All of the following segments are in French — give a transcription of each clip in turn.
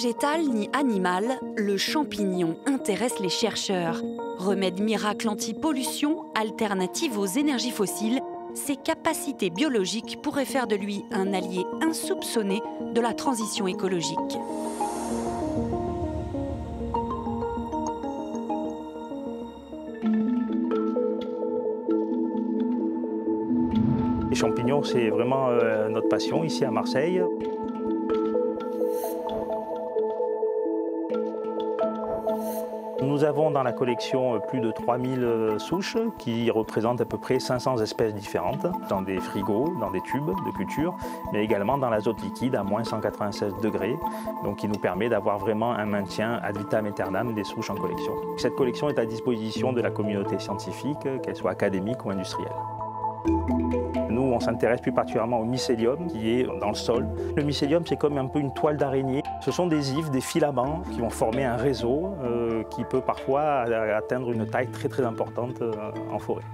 végétal ni animal, le champignon intéresse les chercheurs. Remède miracle anti-pollution, alternative aux énergies fossiles, ses capacités biologiques pourraient faire de lui un allié insoupçonné de la transition écologique. Les champignons, c'est vraiment euh, notre passion ici à Marseille. Nous avons dans la collection euh, plus de 3000 euh, souches qui représentent à peu près 500 espèces différentes dans des frigos, dans des tubes de culture, mais également dans l'azote liquide à moins 196 degrés, donc qui nous permet d'avoir vraiment un maintien ad vitam aeternam des souches en collection. Cette collection est à disposition de la communauté scientifique, qu'elle soit académique ou industrielle. Nous, on s'intéresse plus particulièrement au mycélium qui est dans le sol. Le mycélium, c'est comme un peu une toile d'araignée. Ce sont des ifs, des filaments qui vont former un réseau euh, qui peut parfois atteindre une taille très très importante euh, en forêt.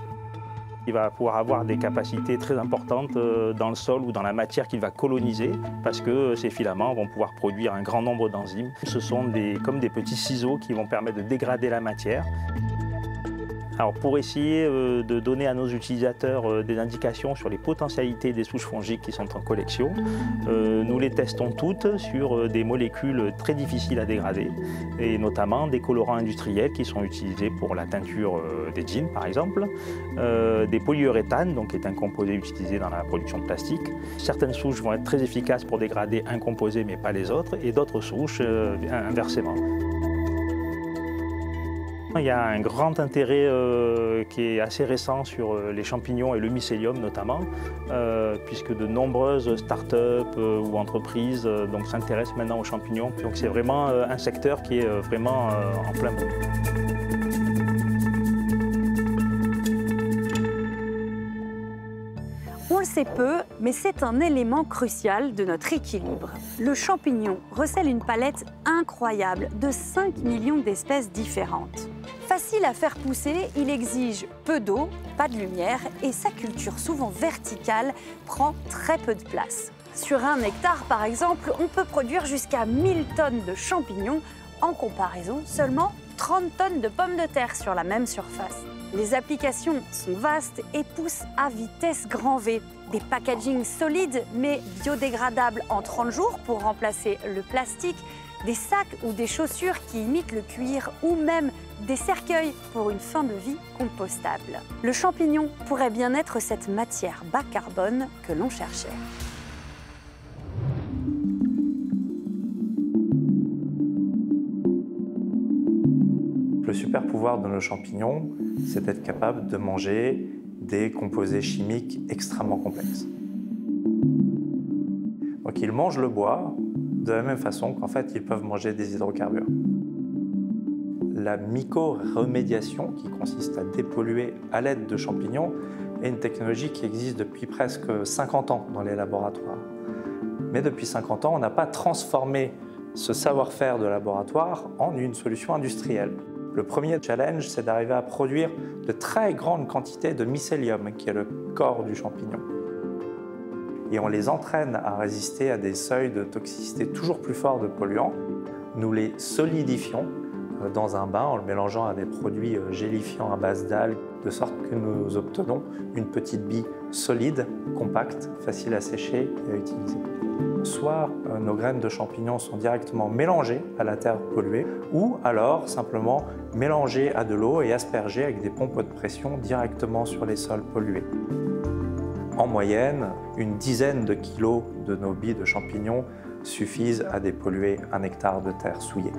Il va pouvoir avoir des capacités très importantes euh, dans le sol ou dans la matière qu'il va coloniser parce que ces filaments vont pouvoir produire un grand nombre d'enzymes. Ce sont comme des petits ciseaux qui vont permettre de dégrader la matière. Alors pour essayer euh, de donner à nos utilisateurs euh, des indications sur les potentialités des souches fongiques qui sont en collection, euh, nous les testons toutes sur des molécules très difficiles à dégrader et notamment des colorants industriels qui sont utilisés pour la teinture des jeans par exemple, des polyuréthanes donc qui est un composé utilisé dans la production de plastique. Certaines souches vont être très efficaces pour dégrader un composé mais pas les autres et d'autres souches inversement. Il y a un grand intérêt euh, qui est assez récent sur euh, les champignons et le mycélium notamment, euh, puisque de nombreuses start-up ou entreprises s'intéressent maintenant aux champignons. Donc c'est vraiment un secteur qui est vraiment en plein boom. On le sait peu, mais c'est un élément crucial de notre équilibre. Le champignon recèle une palette incroyable de 5 millions d'espèces différentes. Facile à faire pousser, il exige peu d'eau, pas de lumière et sa culture souvent verticale prend très peu de place. Sur un hectare par exemple, on peut produire jusqu'à 1000 tonnes de champignons, en comparaison seulement 30 tonnes de pommes de terre sur la même surface. Les applications sont vastes et poussent à vitesse grand V. Des packagings solides mais biodégradables en 30 jours pour remplacer le plastique, des sacs ou des chaussures qui imitent le cuir ou même des cercueils pour une fin de vie compostable. Le champignon pourrait bien être cette matière bas carbone que l'on cherchait. Le super pouvoir de nos champignons, c'est d'être capable de manger des composés chimiques extrêmement complexes. Donc ils mangent le bois de la même façon qu'en fait ils peuvent manger des hydrocarbures la myco-remédiation, qui consiste à dépolluer à l'aide de champignons, est une technologie qui existe depuis presque 50 ans dans les laboratoires. Mais depuis 50 ans, on n'a pas transformé ce savoir-faire de laboratoire en une solution industrielle. Le premier challenge, c'est d'arriver à produire de très grandes quantités de mycélium, qui est le corps du champignon. Et on les entraîne à résister à des seuils de toxicité toujours plus forts de polluants. Nous les solidifions dans un bain en le mélangeant à des produits euh, gélifiants à base d'algues, de sorte que nous obtenons une petite bille solide, compacte, facile à sécher et à utiliser. Soit euh, nos graines de champignons sont directement mélangées à la terre polluée, ou alors simplement mélangées à de l'eau et aspergées avec des pompes de pression directement sur les sols pollués. En moyenne, une dizaine de kilos de nos billes de champignons suffisent à dépolluer un hectare de terre souillée.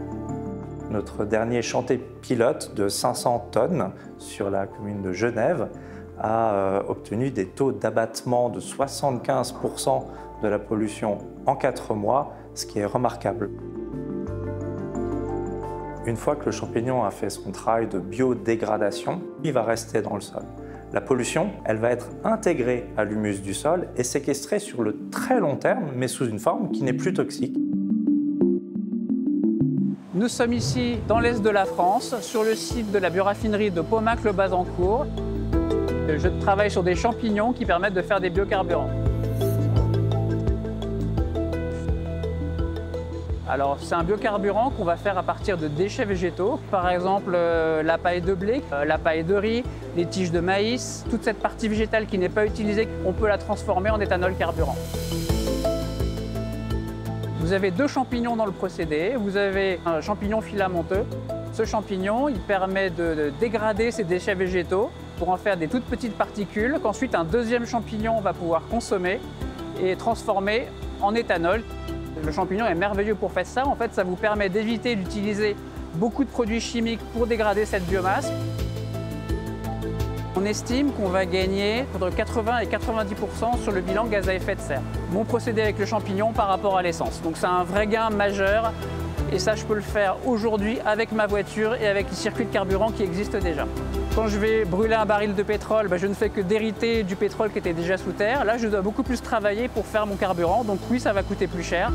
Notre dernier chantier pilote de 500 tonnes sur la commune de Genève a euh, obtenu des taux d'abattement de 75% de la pollution en 4 mois, ce qui est remarquable. Une fois que le champignon a fait son travail de biodégradation, il va rester dans le sol. La pollution, elle va être intégrée à l'humus du sol et séquestrée sur le très long terme, mais sous une forme qui n'est plus toxique. Nous sommes ici dans l'est de la France, sur le site de la bioraffinerie de Pomac-le-Bazancourt. Je travaille sur des champignons qui permettent de faire des biocarburants. Alors c'est un biocarburant qu'on va faire à partir de déchets végétaux, par exemple euh, la paille de blé, euh, la paille de riz, les tiges de maïs, toute cette partie végétale qui n'est pas utilisée, on peut la transformer en éthanol carburant. Vous avez deux champignons dans le procédé. Vous avez un champignon filamenteux. Ce champignon, il permet de, dégrader ces déchets végétaux pour en faire des toutes petites particules qu'ensuite un deuxième champignon va pouvoir consommer et transformer en éthanol. Le champignon est merveilleux pour faire ça. En fait, ça vous permet d'éviter d'utiliser beaucoup de produits chimiques pour dégrader cette biomasse. On estime qu'on va gagner entre 80 et 90% sur le bilan gaz à effet de serre. Mon procédé avec le champignon par rapport à l'essence. Donc c'est un vrai gain majeur et ça je peux le faire aujourd'hui avec ma voiture et avec les circuits de carburant qui existent déjà. Quand je vais brûler un baril de pétrole, ben, je ne fais que d'hériter du pétrole qui était déjà sous terre. Là, je dois beaucoup plus travailler pour faire mon carburant, donc oui, ça va coûter plus cher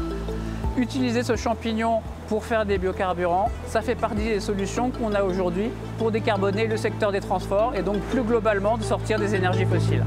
utiliser ce champignon pour faire des biocarburants, ça fait partie des solutions qu'on a aujourd'hui pour décarboner le secteur des transports et donc plus globalement de sortir des énergies fossiles.